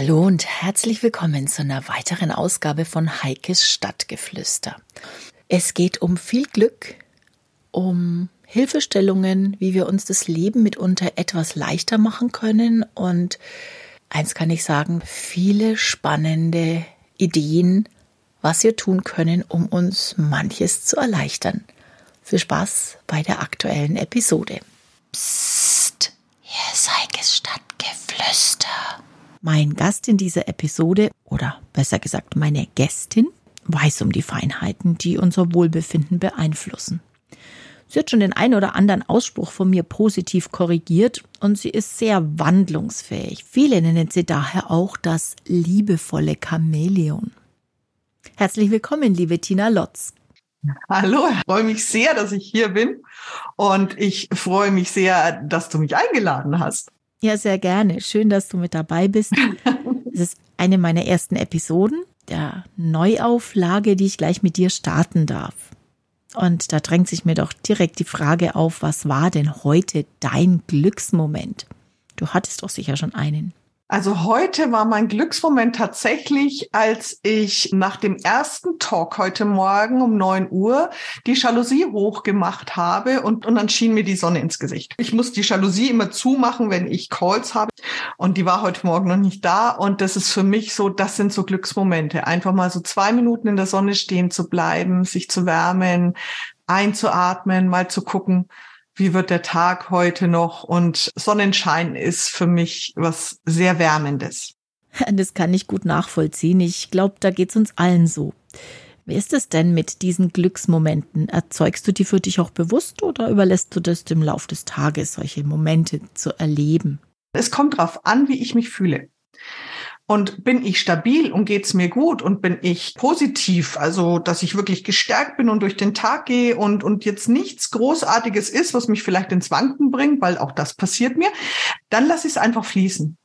Hallo und herzlich willkommen zu einer weiteren Ausgabe von Heikes Stadtgeflüster. Es geht um viel Glück, um Hilfestellungen, wie wir uns das Leben mitunter etwas leichter machen können und eins kann ich sagen, viele spannende Ideen, was wir tun können, um uns manches zu erleichtern. Viel Spaß bei der aktuellen Episode. Psst, hier ist Heikes Stadtgeflüster. Mein Gast in dieser Episode, oder besser gesagt meine Gästin, weiß um die Feinheiten, die unser Wohlbefinden beeinflussen. Sie hat schon den einen oder anderen Ausspruch von mir positiv korrigiert und sie ist sehr wandlungsfähig. Viele nennen sie daher auch das liebevolle Chamäleon. Herzlich willkommen, liebe Tina Lotz. Hallo, ich freue mich sehr, dass ich hier bin und ich freue mich sehr, dass du mich eingeladen hast. Ja, sehr gerne. Schön, dass du mit dabei bist. Es ist eine meiner ersten Episoden der Neuauflage, die ich gleich mit dir starten darf. Und da drängt sich mir doch direkt die Frage auf, was war denn heute dein Glücksmoment? Du hattest doch sicher schon einen. Also heute war mein Glücksmoment tatsächlich, als ich nach dem ersten Talk heute Morgen um neun Uhr die Jalousie hochgemacht habe und, und dann schien mir die Sonne ins Gesicht. Ich muss die Jalousie immer zumachen, wenn ich Calls habe und die war heute Morgen noch nicht da und das ist für mich so, das sind so Glücksmomente. Einfach mal so zwei Minuten in der Sonne stehen zu bleiben, sich zu wärmen, einzuatmen, mal zu gucken, wie wird der Tag heute noch und Sonnenschein ist für mich was sehr Wärmendes. Das kann ich gut nachvollziehen. Ich glaube, da geht es uns allen so. Wie ist es denn mit diesen Glücksmomenten? Erzeugst du die für dich auch bewusst oder überlässt du das im Lauf des Tages, solche Momente zu erleben? Es kommt darauf an, wie ich mich fühle. Und bin ich stabil und geht's mir gut und bin ich positiv, also dass ich wirklich gestärkt bin und durch den Tag gehe und, und jetzt nichts Großartiges ist, was mich vielleicht ins Wanken bringt, weil auch das passiert mir, dann lasse ich es einfach fließen.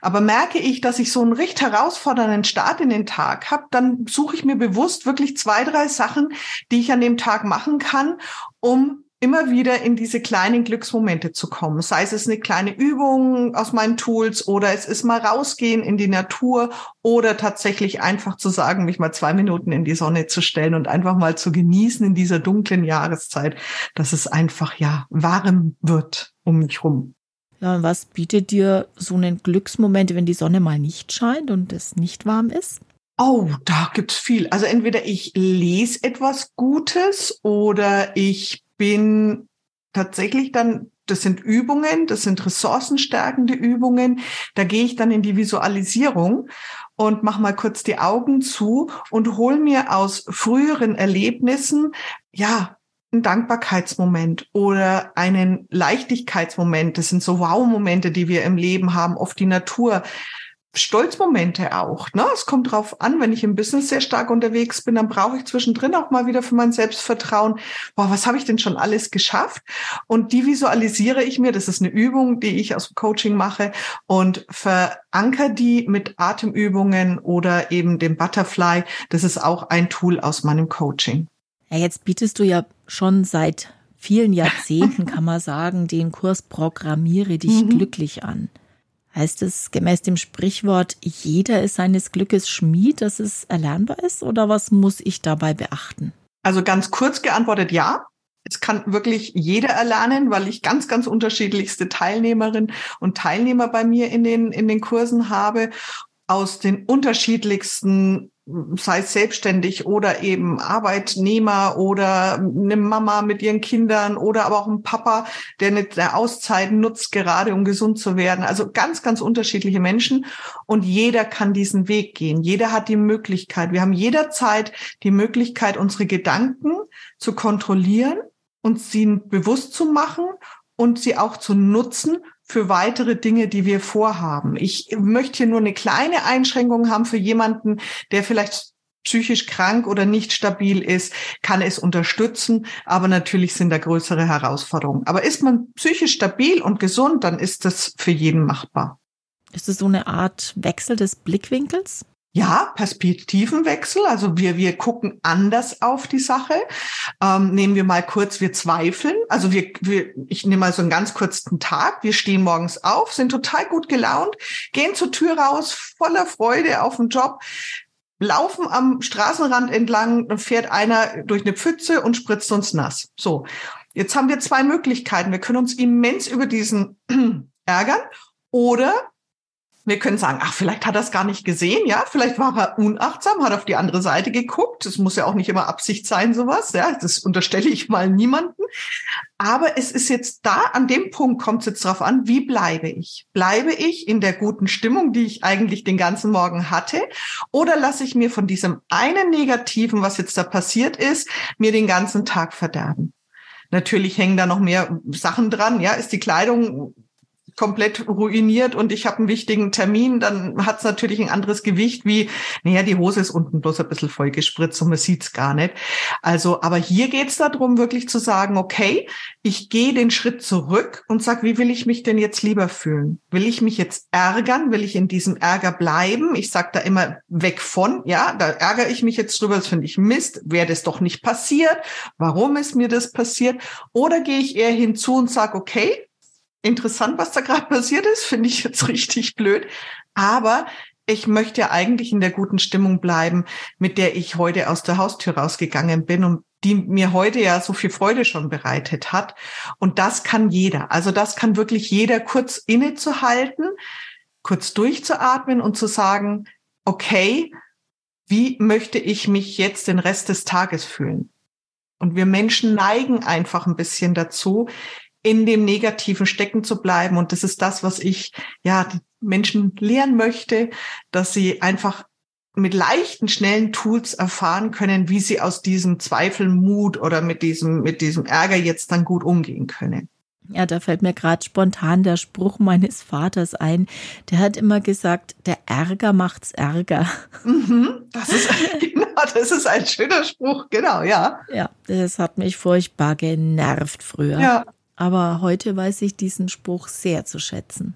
Aber merke ich, dass ich so einen recht herausfordernden Start in den Tag habe, dann suche ich mir bewusst wirklich zwei, drei Sachen, die ich an dem Tag machen kann, um immer wieder in diese kleinen Glücksmomente zu kommen. Sei es eine kleine Übung aus meinen Tools oder es ist mal rausgehen in die Natur oder tatsächlich einfach zu sagen, mich mal zwei Minuten in die Sonne zu stellen und einfach mal zu genießen in dieser dunklen Jahreszeit, dass es einfach ja warm wird um mich rum. Ja, und was bietet dir so einen Glücksmoment, wenn die Sonne mal nicht scheint und es nicht warm ist? Oh, da gibt's viel. Also entweder ich lese etwas Gutes oder ich bin tatsächlich dann, das sind Übungen, das sind ressourcenstärkende Übungen. Da gehe ich dann in die Visualisierung und mache mal kurz die Augen zu und hole mir aus früheren Erlebnissen, ja, einen Dankbarkeitsmoment oder einen Leichtigkeitsmoment. Das sind so Wow-Momente, die wir im Leben haben, oft die Natur. Stolzmomente auch. Ne? Es kommt drauf an, wenn ich im Business sehr stark unterwegs bin, dann brauche ich zwischendrin auch mal wieder für mein Selbstvertrauen, boah, was habe ich denn schon alles geschafft? Und die visualisiere ich mir, das ist eine Übung, die ich aus dem Coaching mache und veranker die mit Atemübungen oder eben dem Butterfly. Das ist auch ein Tool aus meinem Coaching. Ja, jetzt bietest du ja schon seit vielen Jahrzehnten, kann man sagen, den Kurs Programmiere dich mhm. glücklich an. Heißt es gemäß dem Sprichwort, jeder ist seines Glückes Schmied, dass es erlernbar ist? Oder was muss ich dabei beachten? Also ganz kurz geantwortet, ja. Es kann wirklich jeder erlernen, weil ich ganz, ganz unterschiedlichste Teilnehmerinnen und Teilnehmer bei mir in den, in den Kursen habe aus den unterschiedlichsten sei es selbstständig oder eben Arbeitnehmer oder eine Mama mit ihren Kindern oder aber auch ein Papa, der eine Auszeit nutzt, gerade um gesund zu werden. Also ganz, ganz unterschiedliche Menschen und jeder kann diesen Weg gehen. Jeder hat die Möglichkeit. Wir haben jederzeit die Möglichkeit, unsere Gedanken zu kontrollieren und sie bewusst zu machen und sie auch zu nutzen für weitere Dinge, die wir vorhaben. Ich möchte hier nur eine kleine Einschränkung haben für jemanden, der vielleicht psychisch krank oder nicht stabil ist, kann es unterstützen, aber natürlich sind da größere Herausforderungen. Aber ist man psychisch stabil und gesund, dann ist das für jeden machbar. Ist es so eine Art Wechsel des Blickwinkels? Ja, Perspektivenwechsel. Also wir, wir gucken anders auf die Sache. Ähm, nehmen wir mal kurz, wir zweifeln. Also wir, wir, ich nehme mal so einen ganz kurzen Tag. Wir stehen morgens auf, sind total gut gelaunt, gehen zur Tür raus, voller Freude auf den Job, laufen am Straßenrand entlang, dann fährt einer durch eine Pfütze und spritzt uns nass. So. Jetzt haben wir zwei Möglichkeiten. Wir können uns immens über diesen ärgern oder wir können sagen, ach, vielleicht hat er es gar nicht gesehen, ja, vielleicht war er unachtsam, hat auf die andere Seite geguckt. Das muss ja auch nicht immer Absicht sein, sowas, ja, das unterstelle ich mal niemanden. Aber es ist jetzt da, an dem Punkt kommt es jetzt drauf an, wie bleibe ich? Bleibe ich in der guten Stimmung, die ich eigentlich den ganzen Morgen hatte? Oder lasse ich mir von diesem einen Negativen, was jetzt da passiert ist, mir den ganzen Tag verderben? Natürlich hängen da noch mehr Sachen dran. Ja, ist die Kleidung komplett ruiniert und ich habe einen wichtigen Termin, dann hat es natürlich ein anderes Gewicht wie, naja, die Hose ist unten bloß ein bisschen voll gespritzt und man sieht's gar nicht. Also, aber hier geht's darum, wirklich zu sagen, okay, ich gehe den Schritt zurück und sag, wie will ich mich denn jetzt lieber fühlen? Will ich mich jetzt ärgern? Will ich in diesem Ärger bleiben? Ich sag da immer weg von, ja, da ärgere ich mich jetzt drüber, das finde ich Mist, wäre das doch nicht passiert, warum ist mir das passiert? Oder gehe ich eher hinzu und sag, okay, interessant, was da gerade passiert ist, finde ich jetzt richtig blöd. Aber ich möchte ja eigentlich in der guten Stimmung bleiben, mit der ich heute aus der Haustür rausgegangen bin und die mir heute ja so viel Freude schon bereitet hat. Und das kann jeder. Also das kann wirklich jeder kurz innezuhalten, kurz durchzuatmen und zu sagen, okay, wie möchte ich mich jetzt den Rest des Tages fühlen? Und wir Menschen neigen einfach ein bisschen dazu, in dem Negativen stecken zu bleiben. Und das ist das, was ich ja die Menschen lehren möchte, dass sie einfach mit leichten, schnellen Tools erfahren können, wie sie aus diesem Zweifel, Mut oder mit diesem, mit diesem Ärger jetzt dann gut umgehen können. Ja, da fällt mir gerade spontan der Spruch meines Vaters ein. Der hat immer gesagt, der Ärger macht's Ärger. Mhm, das ist, genau, das ist ein schöner Spruch, genau, ja. Ja, das hat mich furchtbar genervt früher. Ja aber heute weiß ich diesen Spruch sehr zu schätzen.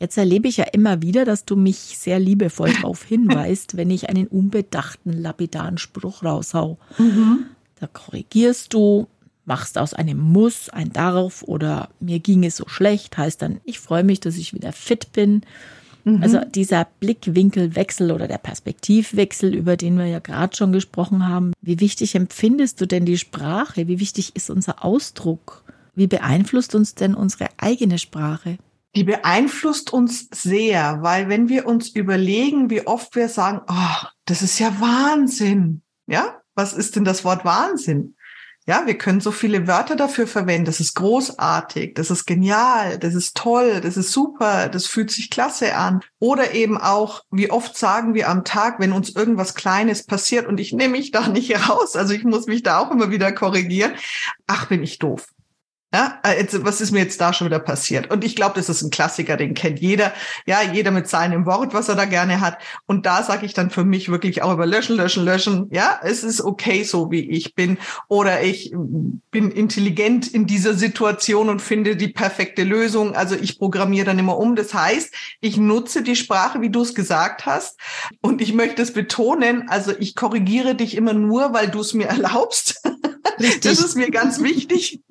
Jetzt erlebe ich ja immer wieder, dass du mich sehr liebevoll darauf hinweist, wenn ich einen unbedachten, lapidaren Spruch raushau. Mhm. Da korrigierst du, machst aus einem Muss ein Darf oder mir ging es so schlecht, heißt dann, ich freue mich, dass ich wieder fit bin. Mhm. Also dieser Blickwinkelwechsel oder der Perspektivwechsel, über den wir ja gerade schon gesprochen haben. Wie wichtig empfindest du denn die Sprache? Wie wichtig ist unser Ausdruck? Wie beeinflusst uns denn unsere eigene Sprache? Die beeinflusst uns sehr, weil wenn wir uns überlegen, wie oft wir sagen, oh, das ist ja Wahnsinn. Ja, was ist denn das Wort Wahnsinn? Ja, wir können so viele Wörter dafür verwenden. Das ist großartig, das ist genial, das ist toll, das ist super, das fühlt sich klasse an. Oder eben auch, wie oft sagen wir am Tag, wenn uns irgendwas Kleines passiert und ich nehme mich da nicht raus, also ich muss mich da auch immer wieder korrigieren. Ach, bin ich doof. Ja, jetzt, was ist mir jetzt da schon wieder passiert? Und ich glaube, das ist ein Klassiker, den kennt jeder. Ja, jeder mit seinem Wort, was er da gerne hat. Und da sage ich dann für mich wirklich auch über löschen, löschen, löschen. Ja, es ist okay, so wie ich bin. Oder ich bin intelligent in dieser Situation und finde die perfekte Lösung. Also ich programmiere dann immer um. Das heißt, ich nutze die Sprache, wie du es gesagt hast. Und ich möchte es betonen. Also ich korrigiere dich immer nur, weil du es mir erlaubst. Richtig. Das ist mir ganz wichtig.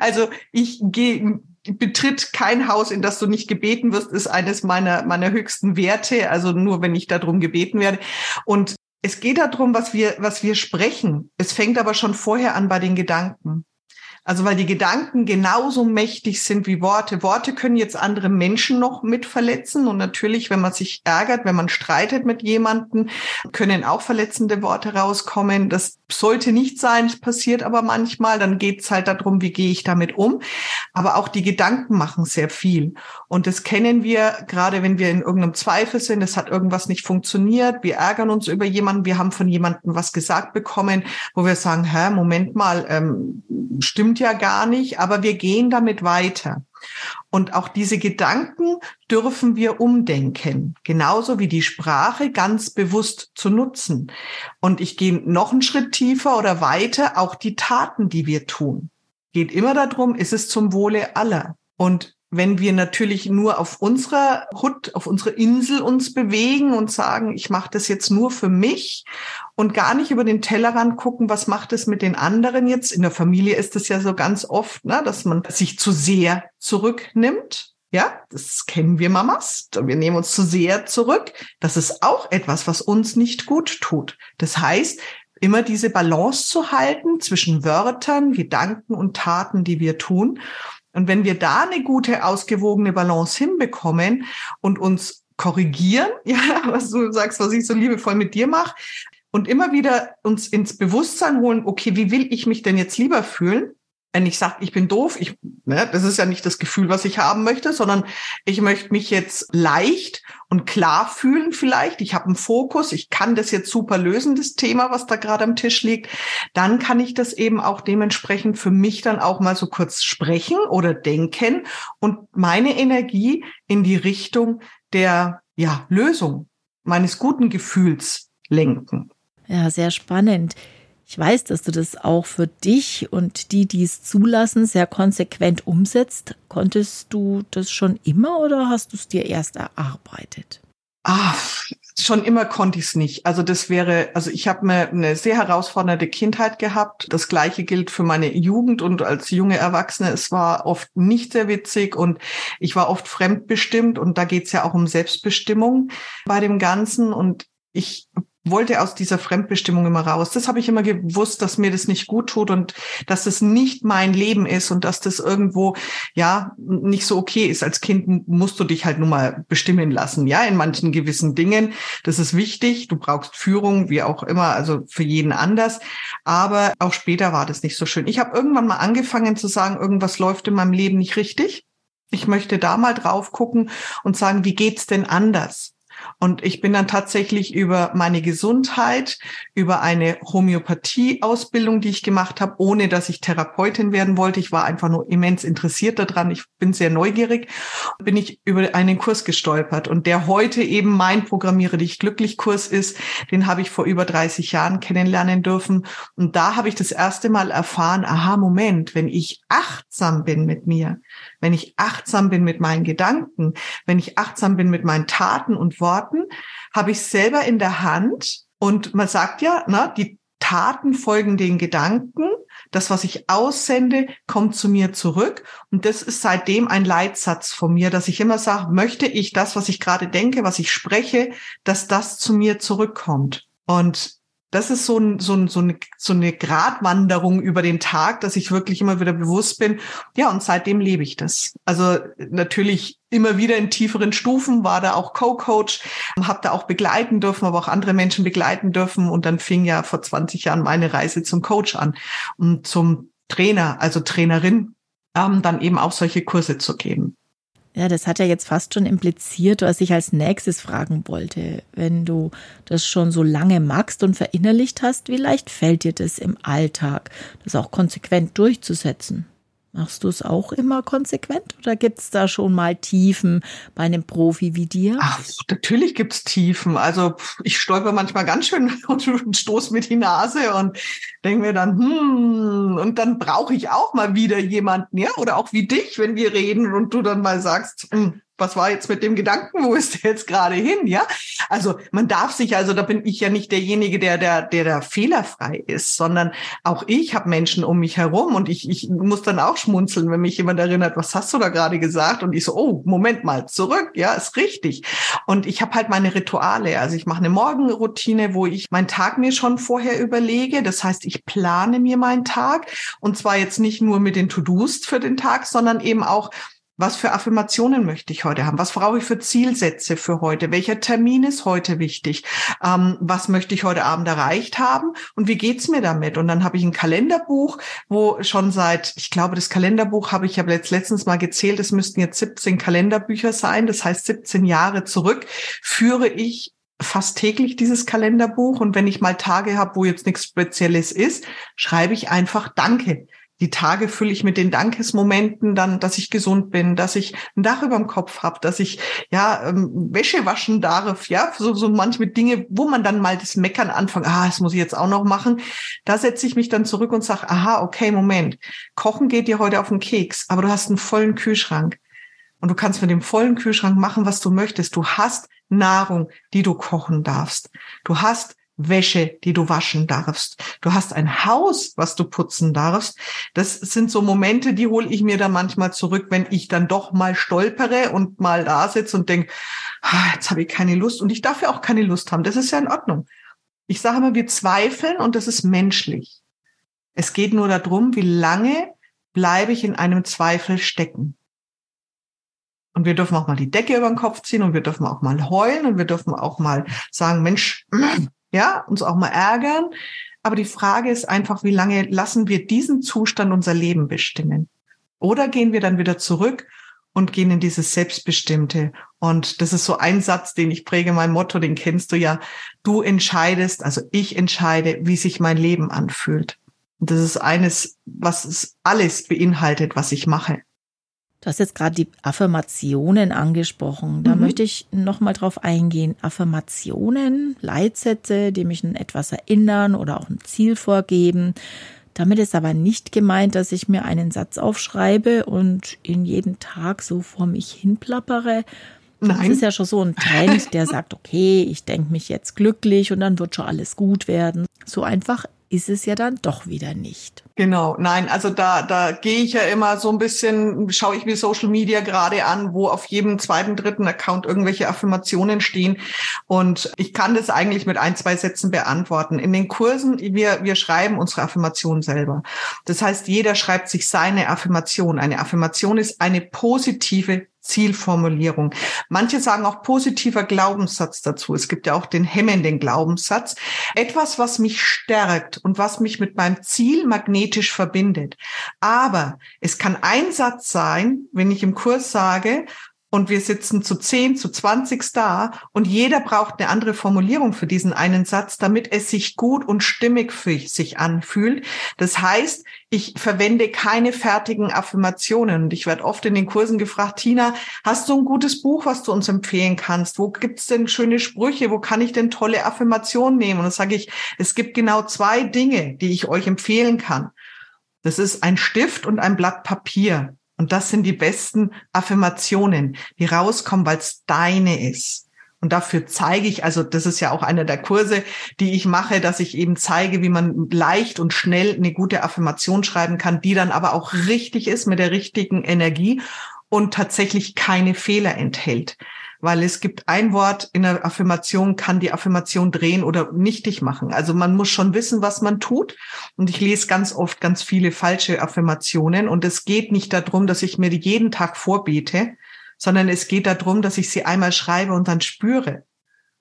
Also ich gehe betritt kein Haus, in das du nicht gebeten wirst, ist eines meiner, meiner höchsten Werte. Also nur wenn ich darum gebeten werde. Und es geht darum, was wir, was wir sprechen. Es fängt aber schon vorher an bei den Gedanken. Also weil die Gedanken genauso mächtig sind wie Worte. Worte können jetzt andere Menschen noch mit verletzen. Und natürlich, wenn man sich ärgert, wenn man streitet mit jemandem, können auch verletzende Worte rauskommen. Das sollte nicht sein, es passiert aber manchmal. Dann geht es halt darum, wie gehe ich damit um. Aber auch die Gedanken machen sehr viel. Und das kennen wir, gerade wenn wir in irgendeinem Zweifel sind, es hat irgendwas nicht funktioniert, wir ärgern uns über jemanden, wir haben von jemandem was gesagt bekommen, wo wir sagen, hä, Moment mal, ähm, stimmt ja gar nicht, aber wir gehen damit weiter. Und auch diese Gedanken dürfen wir umdenken, genauso wie die Sprache ganz bewusst zu nutzen. Und ich gehe noch einen Schritt tiefer oder weiter, auch die Taten, die wir tun. Geht immer darum, ist es zum Wohle aller. Und wenn wir natürlich nur auf unserer Hut, auf unserer Insel uns bewegen und sagen, ich mache das jetzt nur für mich und gar nicht über den Tellerrand gucken, was macht es mit den anderen jetzt. In der Familie ist es ja so ganz oft, ne, dass man sich zu sehr zurücknimmt. Ja, das kennen wir Mamas. Wir nehmen uns zu sehr zurück. Das ist auch etwas, was uns nicht gut tut. Das heißt, immer diese Balance zu halten zwischen Wörtern, Gedanken und Taten, die wir tun. Und wenn wir da eine gute, ausgewogene Balance hinbekommen und uns korrigieren, ja, was du sagst, was ich so liebevoll mit dir mache, und immer wieder uns ins Bewusstsein holen, okay, wie will ich mich denn jetzt lieber fühlen? Wenn ich sage, ich bin doof, ich, ne, das ist ja nicht das Gefühl, was ich haben möchte, sondern ich möchte mich jetzt leicht und klar fühlen vielleicht. Ich habe einen Fokus, ich kann das jetzt super lösen, das Thema, was da gerade am Tisch liegt. Dann kann ich das eben auch dementsprechend für mich dann auch mal so kurz sprechen oder denken und meine Energie in die Richtung der ja, Lösung meines guten Gefühls lenken. Ja, sehr spannend. Ich weiß, dass du das auch für dich und die, die es zulassen, sehr konsequent umsetzt. Konntest du das schon immer oder hast du es dir erst erarbeitet? Ah, schon immer konnte ich es nicht. Also das wäre, also ich habe eine, eine sehr herausfordernde Kindheit gehabt. Das gleiche gilt für meine Jugend und als junge Erwachsene. Es war oft nicht sehr witzig und ich war oft fremdbestimmt und da geht es ja auch um Selbstbestimmung bei dem Ganzen. Und ich wollte aus dieser Fremdbestimmung immer raus. Das habe ich immer gewusst, dass mir das nicht gut tut und dass das nicht mein Leben ist und dass das irgendwo ja nicht so okay ist. Als Kind musst du dich halt nur mal bestimmen lassen, ja, in manchen gewissen Dingen. Das ist wichtig. Du brauchst Führung, wie auch immer, also für jeden anders. Aber auch später war das nicht so schön. Ich habe irgendwann mal angefangen zu sagen, irgendwas läuft in meinem Leben nicht richtig. Ich möchte da mal drauf gucken und sagen, wie geht's denn anders? Und ich bin dann tatsächlich über meine Gesundheit, über eine Homöopathie-Ausbildung, die ich gemacht habe, ohne dass ich Therapeutin werden wollte. Ich war einfach nur immens interessiert daran. Ich bin sehr neugierig. Bin ich über einen Kurs gestolpert. Und der heute eben mein Programmiere dich glücklich Kurs ist, den habe ich vor über 30 Jahren kennenlernen dürfen. Und da habe ich das erste Mal erfahren, aha, Moment, wenn ich achtsam bin mit mir, wenn ich achtsam bin mit meinen Gedanken, wenn ich achtsam bin mit meinen Taten und Worten, habe ich selber in der Hand. Und man sagt ja, na, die Taten folgen den Gedanken. Das, was ich aussende, kommt zu mir zurück. Und das ist seitdem ein Leitsatz von mir, dass ich immer sage, möchte ich das, was ich gerade denke, was ich spreche, dass das zu mir zurückkommt. Und das ist so, ein, so, ein, so, eine, so eine Gratwanderung über den Tag, dass ich wirklich immer wieder bewusst bin. Ja, und seitdem lebe ich das. Also natürlich immer wieder in tieferen Stufen, war da auch Co-Coach, habe da auch begleiten dürfen, aber auch andere Menschen begleiten dürfen. Und dann fing ja vor 20 Jahren meine Reise zum Coach an und zum Trainer, also Trainerin, ähm, dann eben auch solche Kurse zu geben. Ja, das hat ja jetzt fast schon impliziert, was ich als nächstes fragen wollte. Wenn du das schon so lange magst und verinnerlicht hast, wie leicht fällt dir das im Alltag, das auch konsequent durchzusetzen? Machst du es auch immer konsequent oder gibt es da schon mal Tiefen bei einem Profi wie dir? Ach, natürlich gibt es Tiefen. Also ich stolper manchmal ganz schön und stoß mit die Nase und denke mir dann, hm, und dann brauche ich auch mal wieder jemanden, ja, oder auch wie dich, wenn wir reden und du dann mal sagst, hm, was war jetzt mit dem Gedanken, wo ist der jetzt gerade hin, ja? Also man darf sich, also da bin ich ja nicht derjenige, der der der da fehlerfrei ist, sondern auch ich habe Menschen um mich herum und ich ich muss dann auch schmunzeln, wenn mich jemand erinnert, was hast du da gerade gesagt und ich so, oh Moment mal, zurück, ja, ist richtig. Und ich habe halt meine Rituale, also ich mache eine Morgenroutine, wo ich meinen Tag mir schon vorher überlege. Das heißt, ich plane mir meinen Tag und zwar jetzt nicht nur mit den To-Dos für den Tag, sondern eben auch was für Affirmationen möchte ich heute haben? Was brauche ich für Zielsätze für heute? Welcher Termin ist heute wichtig? Ähm, was möchte ich heute Abend erreicht haben? Und wie geht's mir damit? Und dann habe ich ein Kalenderbuch, wo schon seit, ich glaube, das Kalenderbuch habe ich ja jetzt letztens mal gezählt, es müssten jetzt 17 Kalenderbücher sein. Das heißt, 17 Jahre zurück führe ich fast täglich dieses Kalenderbuch. Und wenn ich mal Tage habe, wo jetzt nichts Spezielles ist, schreibe ich einfach Danke die Tage fülle ich mit den Dankesmomenten dann, dass ich gesund bin, dass ich ein Dach über dem Kopf habe, dass ich ja ähm, Wäsche waschen darf, ja, so, so manche Dinge, wo man dann mal das Meckern anfängt, ah, das muss ich jetzt auch noch machen. Da setze ich mich dann zurück und sage, aha, okay, Moment, Kochen geht dir heute auf den Keks, aber du hast einen vollen Kühlschrank. Und du kannst mit dem vollen Kühlschrank machen, was du möchtest. Du hast Nahrung, die du kochen darfst. Du hast Wäsche, die du waschen darfst. Du hast ein Haus, was du putzen darfst. Das sind so Momente, die hole ich mir dann manchmal zurück, wenn ich dann doch mal stolpere und mal da sitze und denke, ah, jetzt habe ich keine Lust und ich darf ja auch keine Lust haben. Das ist ja in Ordnung. Ich sage immer, wir zweifeln und das ist menschlich. Es geht nur darum, wie lange bleibe ich in einem Zweifel stecken. Und wir dürfen auch mal die Decke über den Kopf ziehen und wir dürfen auch mal heulen und wir dürfen auch mal sagen, Mensch, ja, uns auch mal ärgern. Aber die Frage ist einfach, wie lange lassen wir diesen Zustand unser Leben bestimmen? Oder gehen wir dann wieder zurück und gehen in dieses Selbstbestimmte? Und das ist so ein Satz, den ich präge, mein Motto, den kennst du ja. Du entscheidest, also ich entscheide, wie sich mein Leben anfühlt. Und das ist eines, was es alles beinhaltet, was ich mache. Du hast jetzt gerade die Affirmationen angesprochen. Da mhm. möchte ich noch mal drauf eingehen. Affirmationen, Leitsätze, die mich an etwas erinnern oder auch ein Ziel vorgeben. Damit ist aber nicht gemeint, dass ich mir einen Satz aufschreibe und ihn jeden Tag so vor mich hinplappere. Nein. Das ist ja schon so ein Trend, der sagt, okay, ich denke mich jetzt glücklich und dann wird schon alles gut werden. So einfach ist es ja dann doch wieder nicht. Genau, nein, also da, da gehe ich ja immer so ein bisschen, schaue ich mir Social Media gerade an, wo auf jedem zweiten, dritten Account irgendwelche Affirmationen stehen. Und ich kann das eigentlich mit ein, zwei Sätzen beantworten. In den Kursen, wir, wir schreiben unsere Affirmation selber. Das heißt, jeder schreibt sich seine Affirmation. Eine Affirmation ist eine positive Zielformulierung. Manche sagen auch positiver Glaubenssatz dazu. Es gibt ja auch den hemmenden Glaubenssatz. Etwas, was mich stärkt und was mich mit meinem Ziel magnetisch verbindet. Aber es kann ein Satz sein, wenn ich im Kurs sage, und wir sitzen zu 10, zu 20 da und jeder braucht eine andere Formulierung für diesen einen Satz, damit es sich gut und stimmig für sich anfühlt. Das heißt, ich verwende keine fertigen Affirmationen und ich werde oft in den Kursen gefragt, Tina, hast du ein gutes Buch, was du uns empfehlen kannst? Wo gibt's denn schöne Sprüche? Wo kann ich denn tolle Affirmationen nehmen? Und dann sage ich, es gibt genau zwei Dinge, die ich euch empfehlen kann. Das ist ein Stift und ein Blatt Papier. Und das sind die besten Affirmationen, die rauskommen, weil es deine ist. Und dafür zeige ich, also das ist ja auch einer der Kurse, die ich mache, dass ich eben zeige, wie man leicht und schnell eine gute Affirmation schreiben kann, die dann aber auch richtig ist mit der richtigen Energie und tatsächlich keine Fehler enthält weil es gibt ein Wort in der Affirmation, kann die Affirmation drehen oder nichtig machen. Also man muss schon wissen, was man tut. Und ich lese ganz oft ganz viele falsche Affirmationen. Und es geht nicht darum, dass ich mir die jeden Tag vorbete, sondern es geht darum, dass ich sie einmal schreibe und dann spüre.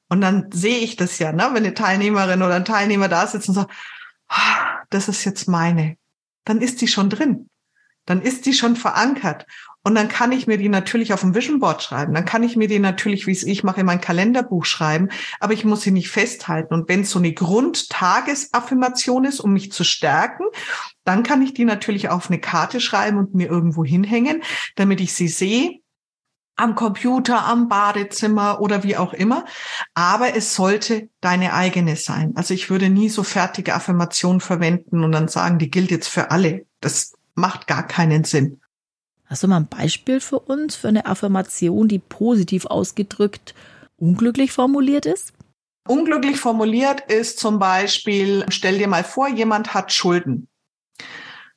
Und dann sehe ich das ja, ne? wenn eine Teilnehmerin oder ein Teilnehmer da sitzt und sagt, ah, das ist jetzt meine, dann ist die schon drin. Dann ist die schon verankert. Und dann kann ich mir die natürlich auf dem Vision Board schreiben. Dann kann ich mir die natürlich, wie es ich mache, in mein Kalenderbuch schreiben. Aber ich muss sie nicht festhalten. Und wenn es so eine Grundtagesaffirmation ist, um mich zu stärken, dann kann ich die natürlich auf eine Karte schreiben und mir irgendwo hinhängen, damit ich sie sehe am Computer, am Badezimmer oder wie auch immer. Aber es sollte deine eigene sein. Also ich würde nie so fertige Affirmationen verwenden und dann sagen, die gilt jetzt für alle. Das macht gar keinen Sinn. Hast du mal ein Beispiel für uns für eine Affirmation, die positiv ausgedrückt unglücklich formuliert ist? Unglücklich formuliert ist zum Beispiel, stell dir mal vor, jemand hat Schulden.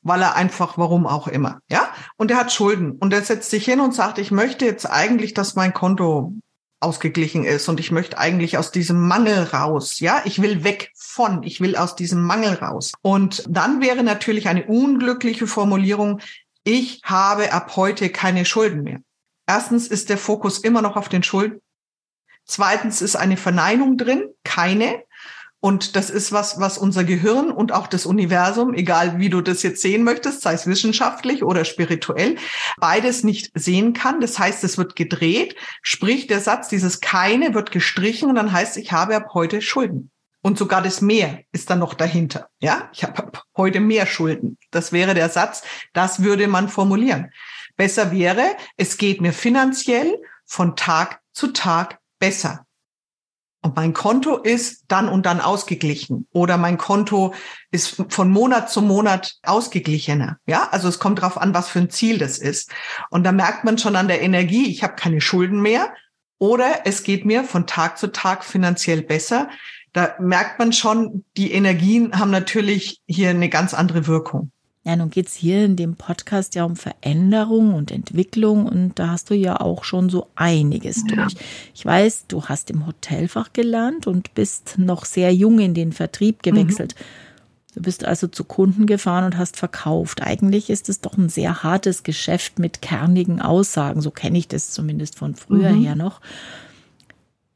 Weil er einfach, warum auch immer, ja? Und er hat Schulden. Und er setzt sich hin und sagt, ich möchte jetzt eigentlich, dass mein Konto ausgeglichen ist und ich möchte eigentlich aus diesem Mangel raus. Ja, ich will weg von, ich will aus diesem Mangel raus. Und dann wäre natürlich eine unglückliche Formulierung, ich habe ab heute keine Schulden mehr. Erstens ist der Fokus immer noch auf den Schulden. Zweitens ist eine Verneinung drin, keine. Und das ist was, was unser Gehirn und auch das Universum, egal wie du das jetzt sehen möchtest, sei es wissenschaftlich oder spirituell, beides nicht sehen kann. Das heißt, es wird gedreht, sprich der Satz, dieses keine wird gestrichen und dann heißt, ich habe ab heute Schulden. Und sogar das Mehr ist dann noch dahinter. Ja, ich habe heute mehr Schulden. Das wäre der Satz, das würde man formulieren. Besser wäre, es geht mir finanziell von Tag zu Tag besser. Und mein Konto ist dann und dann ausgeglichen oder mein Konto ist von Monat zu Monat ausgeglichener. Ja, also es kommt darauf an, was für ein Ziel das ist. Und da merkt man schon an der Energie, ich habe keine Schulden mehr oder es geht mir von Tag zu Tag finanziell besser. Da merkt man schon, die Energien haben natürlich hier eine ganz andere Wirkung. Ja, nun geht's hier in dem Podcast ja um Veränderung und Entwicklung und da hast du ja auch schon so einiges ja. durch. Ich weiß, du hast im Hotelfach gelernt und bist noch sehr jung in den Vertrieb gewechselt. Mhm. Du bist also zu Kunden gefahren und hast verkauft. Eigentlich ist es doch ein sehr hartes Geschäft mit kernigen Aussagen. So kenne ich das zumindest von früher mhm. her noch.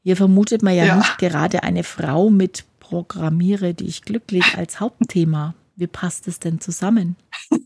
Hier vermutet man ja, ja nicht gerade eine Frau mit Programmiere dich glücklich als Hauptthema. Wie passt es denn zusammen?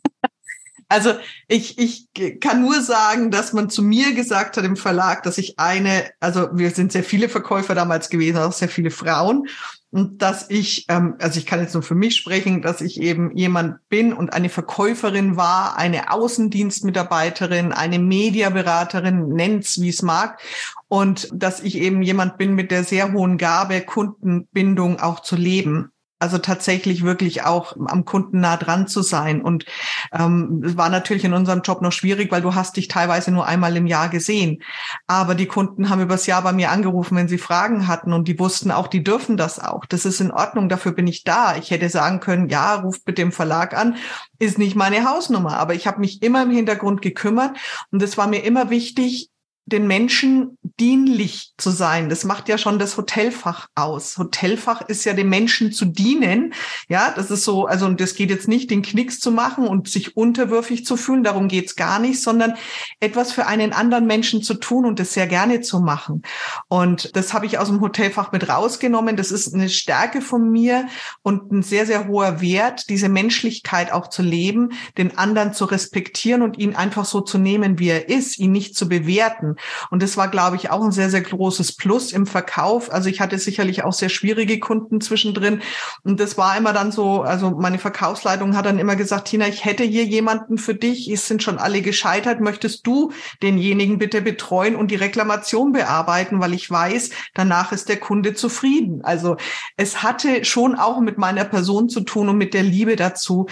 Also ich, ich kann nur sagen, dass man zu mir gesagt hat im Verlag, dass ich eine, also wir sind sehr viele Verkäufer damals gewesen, auch sehr viele Frauen. Und dass ich, ähm, also ich kann jetzt nur für mich sprechen, dass ich eben jemand bin und eine Verkäuferin war, eine Außendienstmitarbeiterin, eine Mediaberaterin, nennt's wie es mag. Und dass ich eben jemand bin mit der sehr hohen Gabe, Kundenbindung auch zu leben. Also tatsächlich wirklich auch am Kunden nah dran zu sein. Und ähm, war natürlich in unserem Job noch schwierig, weil du hast dich teilweise nur einmal im Jahr gesehen. Aber die Kunden haben übers Jahr bei mir angerufen, wenn sie Fragen hatten und die wussten auch, die dürfen das auch. Das ist in Ordnung, dafür bin ich da. Ich hätte sagen können, ja, ruft bitte im Verlag an, ist nicht meine Hausnummer. Aber ich habe mich immer im Hintergrund gekümmert und es war mir immer wichtig, den Menschen dienlich zu sein. Das macht ja schon das Hotelfach aus. Hotelfach ist ja dem Menschen zu dienen. Ja, das ist so, also und das geht jetzt nicht, den Knicks zu machen und sich unterwürfig zu fühlen, darum geht's gar nicht, sondern etwas für einen anderen Menschen zu tun und das sehr gerne zu machen. Und das habe ich aus dem Hotelfach mit rausgenommen. Das ist eine Stärke von mir und ein sehr, sehr hoher Wert, diese Menschlichkeit auch zu leben, den anderen zu respektieren und ihn einfach so zu nehmen, wie er ist, ihn nicht zu bewerten. Und das war, glaube ich, auch ein sehr, sehr großes Plus im Verkauf. Also ich hatte sicherlich auch sehr schwierige Kunden zwischendrin. Und das war immer dann so, also meine Verkaufsleitung hat dann immer gesagt, Tina, ich hätte hier jemanden für dich. Es sind schon alle gescheitert. Möchtest du denjenigen bitte betreuen und die Reklamation bearbeiten? Weil ich weiß, danach ist der Kunde zufrieden. Also es hatte schon auch mit meiner Person zu tun und mit der Liebe dazu,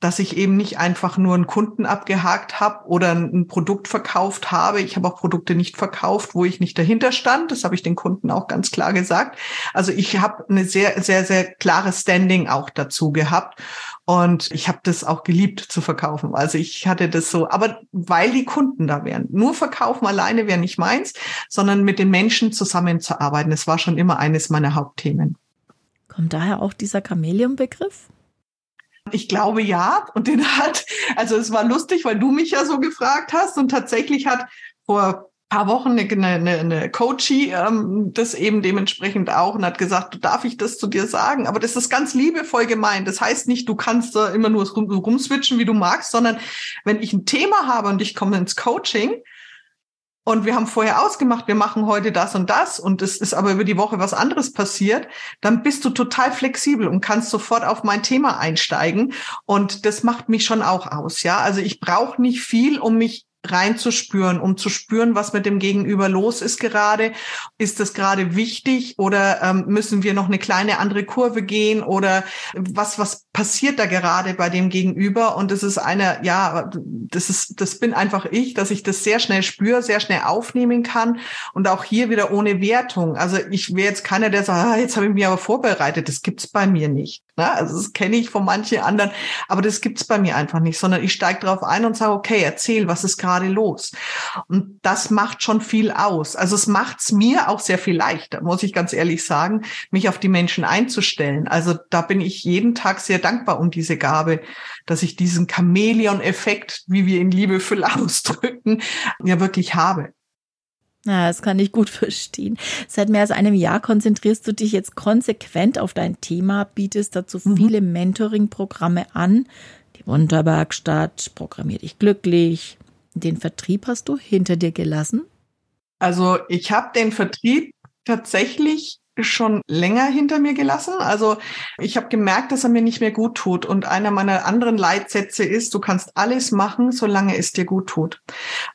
dass ich eben nicht einfach nur einen Kunden abgehakt habe oder ein Produkt verkauft habe. Ich habe auch Produkte nicht verkauft, wo ich nicht dahinter stand. Das habe ich den Kunden auch ganz klar gesagt. Also ich habe eine sehr, sehr, sehr klare Standing auch dazu gehabt. Und ich habe das auch geliebt zu verkaufen. Also ich hatte das so, aber weil die Kunden da wären. Nur verkaufen alleine wäre nicht meins, sondern mit den Menschen zusammenzuarbeiten. Das war schon immer eines meiner Hauptthemen. Kommt daher auch dieser Chamäleon-Begriff? Ich glaube ja. Und den hat, also es war lustig, weil du mich ja so gefragt hast und tatsächlich hat vor paar Wochen eine, eine, eine Coachie ähm, das eben dementsprechend auch und hat gesagt, darf ich das zu dir sagen? Aber das ist ganz liebevoll gemeint. Das heißt nicht, du kannst da immer nur rum, rumswitchen, wie du magst, sondern wenn ich ein Thema habe und ich komme ins Coaching, und wir haben vorher ausgemacht, wir machen heute das und das und es ist aber über die Woche was anderes passiert, dann bist du total flexibel und kannst sofort auf mein Thema einsteigen und das macht mich schon auch aus, ja? Also ich brauche nicht viel, um mich reinzuspüren, um zu spüren, was mit dem Gegenüber los ist gerade. Ist das gerade wichtig oder ähm, müssen wir noch eine kleine andere Kurve gehen oder was, was passiert da gerade bei dem Gegenüber? Und das ist eine, ja, das ist, das bin einfach ich, dass ich das sehr schnell spüre, sehr schnell aufnehmen kann und auch hier wieder ohne Wertung. Also ich wäre jetzt keiner, der sagt, ah, jetzt habe ich mich aber vorbereitet. Das gibt's bei mir nicht. Ne? Also das kenne ich von manchen anderen, aber das gibt's bei mir einfach nicht, sondern ich steige darauf ein und sage, okay, erzähl, was ist gerade los? Und das macht schon viel aus. Also es macht's mir auch sehr viel leichter, muss ich ganz ehrlich sagen, mich auf die Menschen einzustellen. Also da bin ich jeden Tag sehr dankbar um diese Gabe, dass ich diesen Chamäleon-Effekt, wie wir ihn liebevoll ausdrücken, ja wirklich habe. Ja, das kann ich gut verstehen. Seit mehr als einem Jahr konzentrierst du dich jetzt konsequent auf dein Thema, bietest dazu mhm. viele Mentoring-Programme an. Die Wunderwerkstatt, Programmier dich glücklich. Den Vertrieb hast du hinter dir gelassen? Also ich habe den Vertrieb tatsächlich schon länger hinter mir gelassen. Also ich habe gemerkt, dass er mir nicht mehr gut tut. Und einer meiner anderen Leitsätze ist, du kannst alles machen, solange es dir gut tut.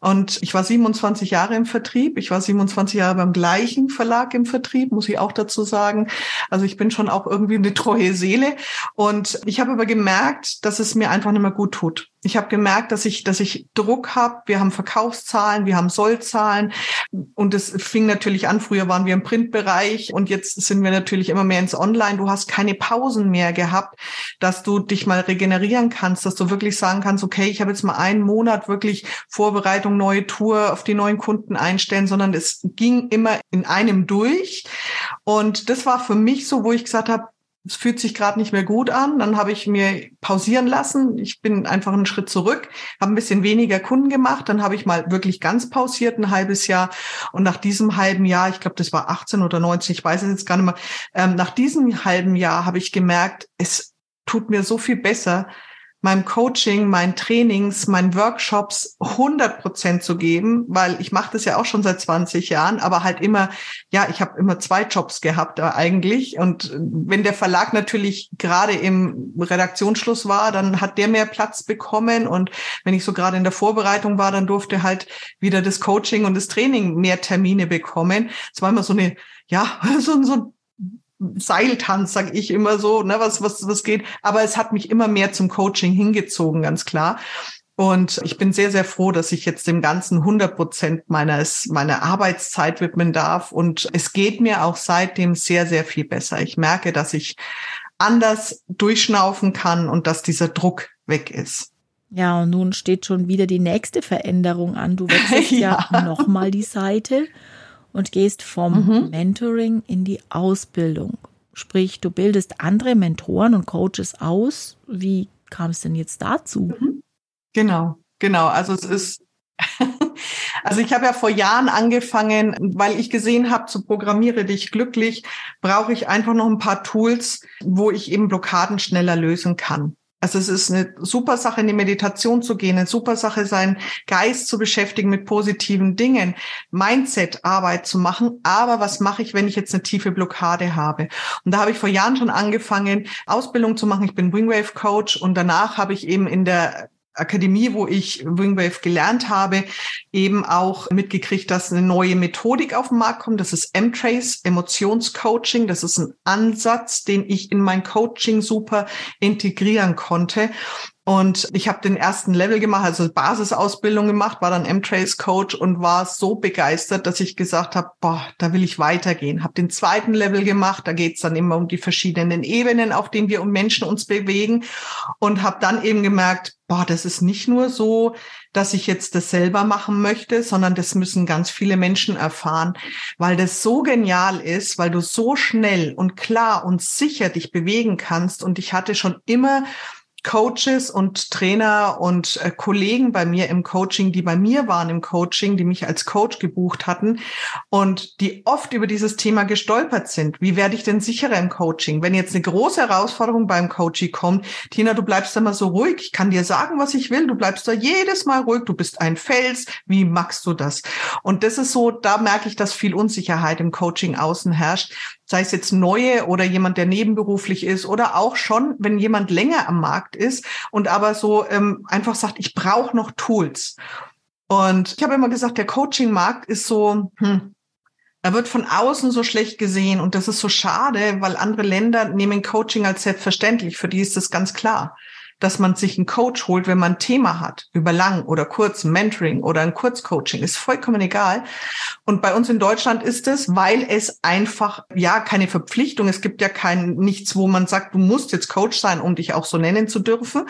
Und ich war 27 Jahre im Vertrieb. Ich war 27 Jahre beim gleichen Verlag im Vertrieb, muss ich auch dazu sagen. Also ich bin schon auch irgendwie eine treue Seele. Und ich habe aber gemerkt, dass es mir einfach nicht mehr gut tut. Ich habe gemerkt, dass ich, dass ich Druck habe. Wir haben Verkaufszahlen, wir haben Sollzahlen. Und es fing natürlich an. Früher waren wir im Printbereich und jetzt sind wir natürlich immer mehr ins Online. Du hast keine Pausen mehr gehabt, dass du dich mal regenerieren kannst, dass du wirklich sagen kannst, okay, ich habe jetzt mal einen Monat wirklich Vorbereitung, neue Tour auf die neuen Kunden einstellen, sondern es ging immer in einem durch. Und das war für mich so, wo ich gesagt habe, es fühlt sich gerade nicht mehr gut an. Dann habe ich mir pausieren lassen. Ich bin einfach einen Schritt zurück, habe ein bisschen weniger Kunden gemacht. Dann habe ich mal wirklich ganz pausiert, ein halbes Jahr. Und nach diesem halben Jahr, ich glaube, das war 18 oder 19, ich weiß es jetzt gar nicht mehr, ähm, nach diesem halben Jahr habe ich gemerkt, es tut mir so viel besser, meinem Coaching, meinen Trainings, meinen Workshops 100 Prozent zu geben, weil ich mache das ja auch schon seit 20 Jahren, aber halt immer, ja, ich habe immer zwei Jobs gehabt äh, eigentlich. Und wenn der Verlag natürlich gerade im Redaktionsschluss war, dann hat der mehr Platz bekommen. Und wenn ich so gerade in der Vorbereitung war, dann durfte halt wieder das Coaching und das Training mehr Termine bekommen. Es war immer so eine, ja, so, so ein Seiltanz, sag ich immer so, ne, was, was, was geht. Aber es hat mich immer mehr zum Coaching hingezogen, ganz klar. Und ich bin sehr, sehr froh, dass ich jetzt dem Ganzen 100 Prozent meines, meiner Arbeitszeit widmen darf. Und es geht mir auch seitdem sehr, sehr viel besser. Ich merke, dass ich anders durchschnaufen kann und dass dieser Druck weg ist. Ja, und nun steht schon wieder die nächste Veränderung an. Du wechselst ja, ja nochmal die Seite und gehst vom mhm. Mentoring in die Ausbildung. Sprich, du bildest andere Mentoren und Coaches aus. Wie kam es denn jetzt dazu? Mhm. Genau, genau. Also es ist also ich habe ja vor Jahren angefangen, weil ich gesehen habe, zu programmiere dich glücklich, brauche ich einfach noch ein paar Tools, wo ich eben Blockaden schneller lösen kann. Also es ist eine super Sache, in die Meditation zu gehen, eine super Sache, seinen Geist zu beschäftigen mit positiven Dingen, Mindset-Arbeit zu machen. Aber was mache ich, wenn ich jetzt eine tiefe Blockade habe? Und da habe ich vor Jahren schon angefangen, Ausbildung zu machen. Ich bin Wingwave Coach und danach habe ich eben in der Akademie, wo ich Wingwave gelernt habe, eben auch mitgekriegt, dass eine neue Methodik auf den Markt kommt. Das ist M-Trace, Emotionscoaching. Das ist ein Ansatz, den ich in mein Coaching super integrieren konnte. Und ich habe den ersten Level gemacht, also Basisausbildung gemacht, war dann M-Trace Coach und war so begeistert, dass ich gesagt habe, boah, da will ich weitergehen. Habe den zweiten Level gemacht, da geht's dann immer um die verschiedenen Ebenen, auf denen wir um Menschen uns bewegen und habe dann eben gemerkt, boah, das ist nicht nur so, dass ich jetzt das selber machen möchte, sondern das müssen ganz viele Menschen erfahren, weil das so genial ist, weil du so schnell und klar und sicher dich bewegen kannst. Und ich hatte schon immer Coaches und Trainer und äh, Kollegen bei mir im Coaching, die bei mir waren im Coaching, die mich als Coach gebucht hatten und die oft über dieses Thema gestolpert sind. Wie werde ich denn sicherer im Coaching? Wenn jetzt eine große Herausforderung beim Coaching kommt, Tina, du bleibst immer so ruhig. Ich kann dir sagen, was ich will. Du bleibst da jedes Mal ruhig. Du bist ein Fels. Wie magst du das? Und das ist so, da merke ich, dass viel Unsicherheit im Coaching außen herrscht sei es jetzt neue oder jemand, der nebenberuflich ist oder auch schon, wenn jemand länger am Markt ist und aber so ähm, einfach sagt, ich brauche noch Tools. Und ich habe immer gesagt, der Coaching-Markt ist so, hm, er wird von außen so schlecht gesehen und das ist so schade, weil andere Länder nehmen Coaching als selbstverständlich. Für die ist das ganz klar dass man sich einen Coach holt, wenn man ein Thema hat, über lang oder kurz, Mentoring oder ein Kurzcoaching, ist vollkommen egal. Und bei uns in Deutschland ist es, weil es einfach, ja, keine Verpflichtung, es gibt ja kein, nichts, wo man sagt, du musst jetzt Coach sein, um dich auch so nennen zu dürfen,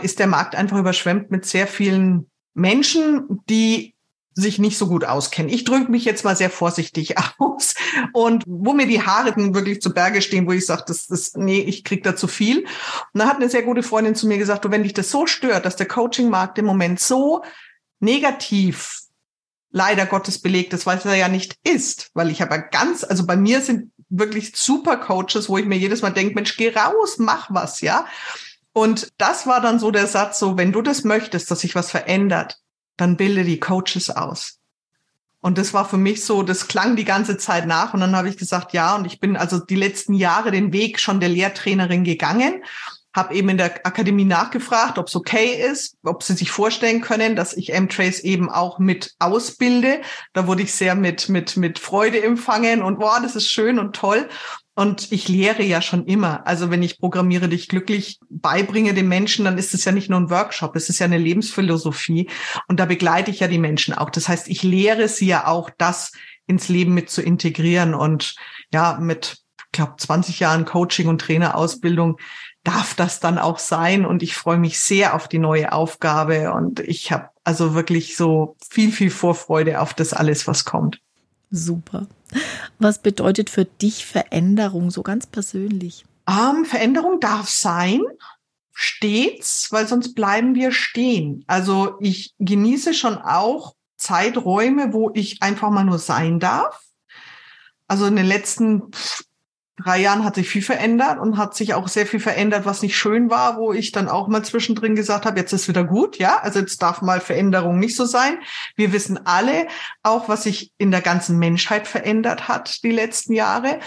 ist der Markt einfach überschwemmt mit sehr vielen Menschen, die sich nicht so gut auskennen. Ich drücke mich jetzt mal sehr vorsichtig aus und wo mir die Haare wirklich zu Berge stehen, wo ich sage, das, das, nee, ich krieg da zu viel. Und da hat eine sehr gute Freundin zu mir gesagt, du, wenn dich das so stört, dass der Coaching-Markt im Moment so negativ leider Gottes belegt ist, weil es ja nicht ist, weil ich aber ganz, also bei mir sind wirklich super Coaches, wo ich mir jedes Mal denke, Mensch, geh raus, mach was, ja. Und das war dann so der Satz, so, wenn du das möchtest, dass sich was verändert, dann bilde die Coaches aus. Und das war für mich so, das klang die ganze Zeit nach. Und dann habe ich gesagt, ja, und ich bin also die letzten Jahre den Weg schon der Lehrtrainerin gegangen habe eben in der Akademie nachgefragt, ob es okay ist, ob sie sich vorstellen können, dass ich M-Trace eben auch mit ausbilde. Da wurde ich sehr mit, mit, mit Freude empfangen und boah, das ist schön und toll. Und ich lehre ja schon immer. Also wenn ich Programmiere dich glücklich beibringe den Menschen, dann ist es ja nicht nur ein Workshop, es ist ja eine Lebensphilosophie. Und da begleite ich ja die Menschen auch. Das heißt, ich lehre sie ja auch, das ins Leben mit zu integrieren. Und ja, mit, ich glaube, 20 Jahren Coaching und Trainerausbildung darf das dann auch sein. Und ich freue mich sehr auf die neue Aufgabe. Und ich habe also wirklich so viel, viel Vorfreude auf das alles, was kommt. Super. Was bedeutet für dich Veränderung so ganz persönlich? Ähm, Veränderung darf sein, stets, weil sonst bleiben wir stehen. Also ich genieße schon auch Zeiträume, wo ich einfach mal nur sein darf. Also in den letzten drei Jahren hat sich viel verändert und hat sich auch sehr viel verändert, was nicht schön war, wo ich dann auch mal zwischendrin gesagt habe, jetzt ist wieder gut, ja, also jetzt darf mal Veränderung nicht so sein. Wir wissen alle auch, was sich in der ganzen Menschheit verändert hat die letzten Jahre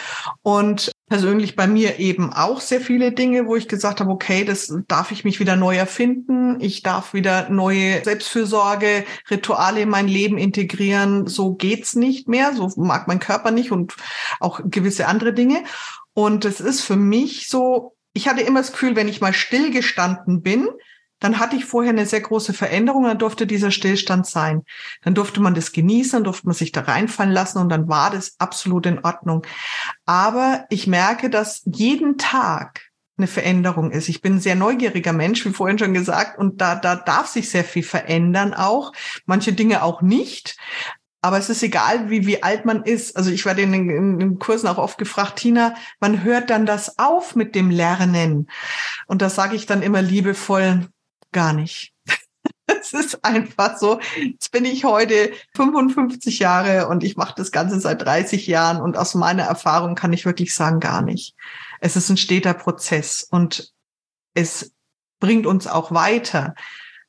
und persönlich bei mir eben auch sehr viele Dinge, wo ich gesagt habe, okay, das darf ich mich wieder neu erfinden. Ich darf wieder neue Selbstfürsorge, Rituale in mein Leben integrieren. So geht's nicht mehr. So mag mein Körper nicht und auch gewisse andere Dinge. Und es ist für mich so, ich hatte immer das Gefühl, wenn ich mal stillgestanden bin, dann hatte ich vorher eine sehr große Veränderung, dann durfte dieser Stillstand sein. Dann durfte man das genießen, dann durfte man sich da reinfallen lassen und dann war das absolut in Ordnung. Aber ich merke, dass jeden Tag eine Veränderung ist. Ich bin ein sehr neugieriger Mensch, wie vorhin schon gesagt, und da, da darf sich sehr viel verändern auch. Manche Dinge auch nicht. Aber es ist egal, wie, wie alt man ist. Also ich werde in in den Kursen auch oft gefragt, Tina, wann hört dann das auf mit dem Lernen? Und da sage ich dann immer liebevoll, gar nicht. Es ist einfach so. Jetzt bin ich heute 55 Jahre und ich mache das Ganze seit 30 Jahren und aus meiner Erfahrung kann ich wirklich sagen, gar nicht. Es ist ein steter Prozess und es bringt uns auch weiter.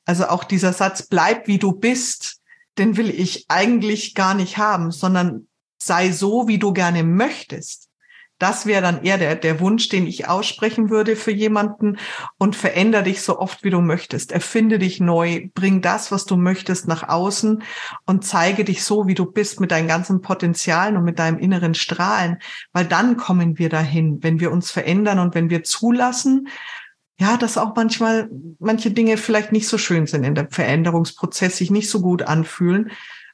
Also auch dieser Satz, bleib wie du bist, den will ich eigentlich gar nicht haben, sondern sei so, wie du gerne möchtest. Das wäre dann eher der, der Wunsch, den ich aussprechen würde für jemanden und veränder dich so oft, wie du möchtest. Erfinde dich neu, bring das, was du möchtest, nach außen und zeige dich so, wie du bist, mit deinen ganzen Potenzialen und mit deinem inneren Strahlen, weil dann kommen wir dahin, wenn wir uns verändern und wenn wir zulassen, ja, dass auch manchmal manche Dinge vielleicht nicht so schön sind in der Veränderungsprozess, sich nicht so gut anfühlen.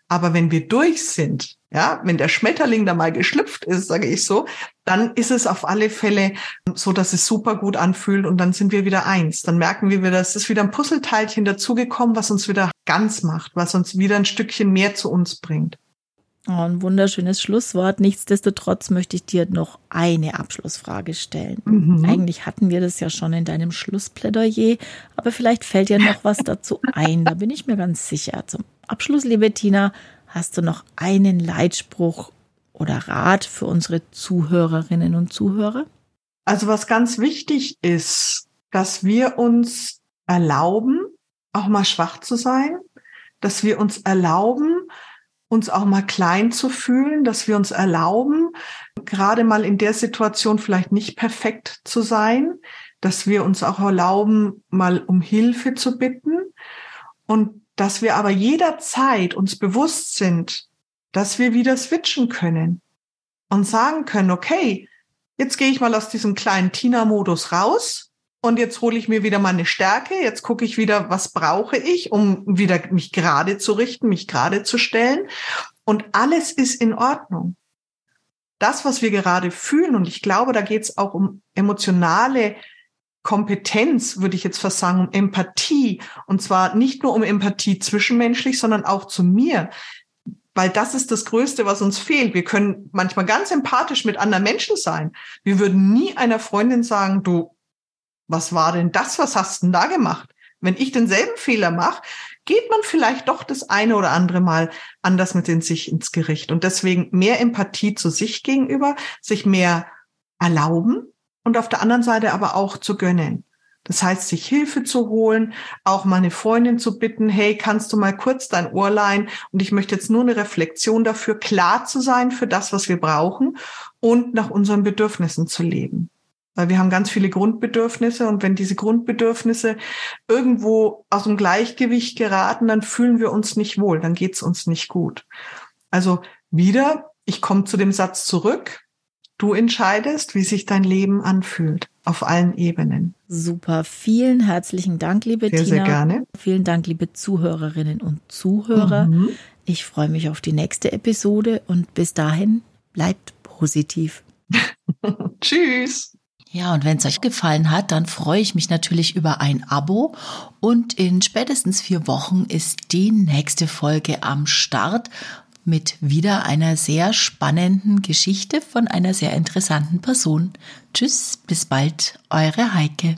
Aber wenn wir durch sind, ja, wenn der Schmetterling da mal geschlüpft ist, sage ich so, dann ist es auf alle Fälle so, dass es super gut anfühlt und dann sind wir wieder eins. Dann merken wir wieder, es ist wieder ein Puzzleteilchen dazugekommen, was uns wieder ganz macht, was uns wieder ein Stückchen mehr zu uns bringt. Oh, ein wunderschönes Schlusswort. Nichtsdestotrotz möchte ich dir noch eine Abschlussfrage stellen. Mhm. Eigentlich hatten wir das ja schon in deinem Schlussplädoyer, aber vielleicht fällt dir noch was dazu ein. Da bin ich mir ganz sicher. Zum Abschluss, liebe Tina, Hast du noch einen Leitspruch oder Rat für unsere Zuhörerinnen und Zuhörer? Also was ganz wichtig ist, dass wir uns erlauben, auch mal schwach zu sein, dass wir uns erlauben, uns auch mal klein zu fühlen, dass wir uns erlauben, gerade mal in der Situation vielleicht nicht perfekt zu sein, dass wir uns auch erlauben, mal um Hilfe zu bitten und dass wir aber jederzeit uns bewusst sind, dass wir wieder switchen können und sagen können, okay, jetzt gehe ich mal aus diesem kleinen Tina-Modus raus und jetzt hole ich mir wieder meine Stärke, jetzt gucke ich wieder, was brauche ich, um wieder mich gerade zu richten, mich gerade zu stellen und alles ist in Ordnung. Das, was wir gerade fühlen, und ich glaube, da geht es auch um emotionale Kompetenz, würde ich jetzt fast sagen, um Empathie. Und zwar nicht nur um Empathie zwischenmenschlich, sondern auch zu mir. Weil das ist das Größte, was uns fehlt. Wir können manchmal ganz empathisch mit anderen Menschen sein. Wir würden nie einer Freundin sagen, du, was war denn das? Was hast denn da gemacht? Wenn ich denselben Fehler mache, geht man vielleicht doch das eine oder andere Mal anders mit in sich ins Gericht. Und deswegen mehr Empathie zu sich gegenüber, sich mehr erlauben, und auf der anderen Seite aber auch zu gönnen. Das heißt, sich Hilfe zu holen, auch meine Freundin zu bitten, hey, kannst du mal kurz dein Ohr leihen? Und ich möchte jetzt nur eine Reflexion dafür, klar zu sein für das, was wir brauchen und nach unseren Bedürfnissen zu leben. Weil wir haben ganz viele Grundbedürfnisse und wenn diese Grundbedürfnisse irgendwo aus dem Gleichgewicht geraten, dann fühlen wir uns nicht wohl, dann geht's uns nicht gut. Also wieder, ich komme zu dem Satz zurück, du entscheidest, wie sich dein Leben anfühlt, auf allen Ebenen. Super, vielen herzlichen Dank, liebe sehr, Tina. Sehr gerne. Vielen Dank, liebe Zuhörerinnen und Zuhörer. Mhm. Ich freue mich auf die nächste Episode und bis dahin bleibt positiv. Tschüss. Ja, und wenn es euch gefallen hat, dann freue ich mich natürlich über ein Abo. Und in spätestens vier Wochen ist die nächste Folge am Start mit wieder einer sehr spannenden Geschichte von einer sehr interessanten Person. Tschüss, bis bald, eure Heike.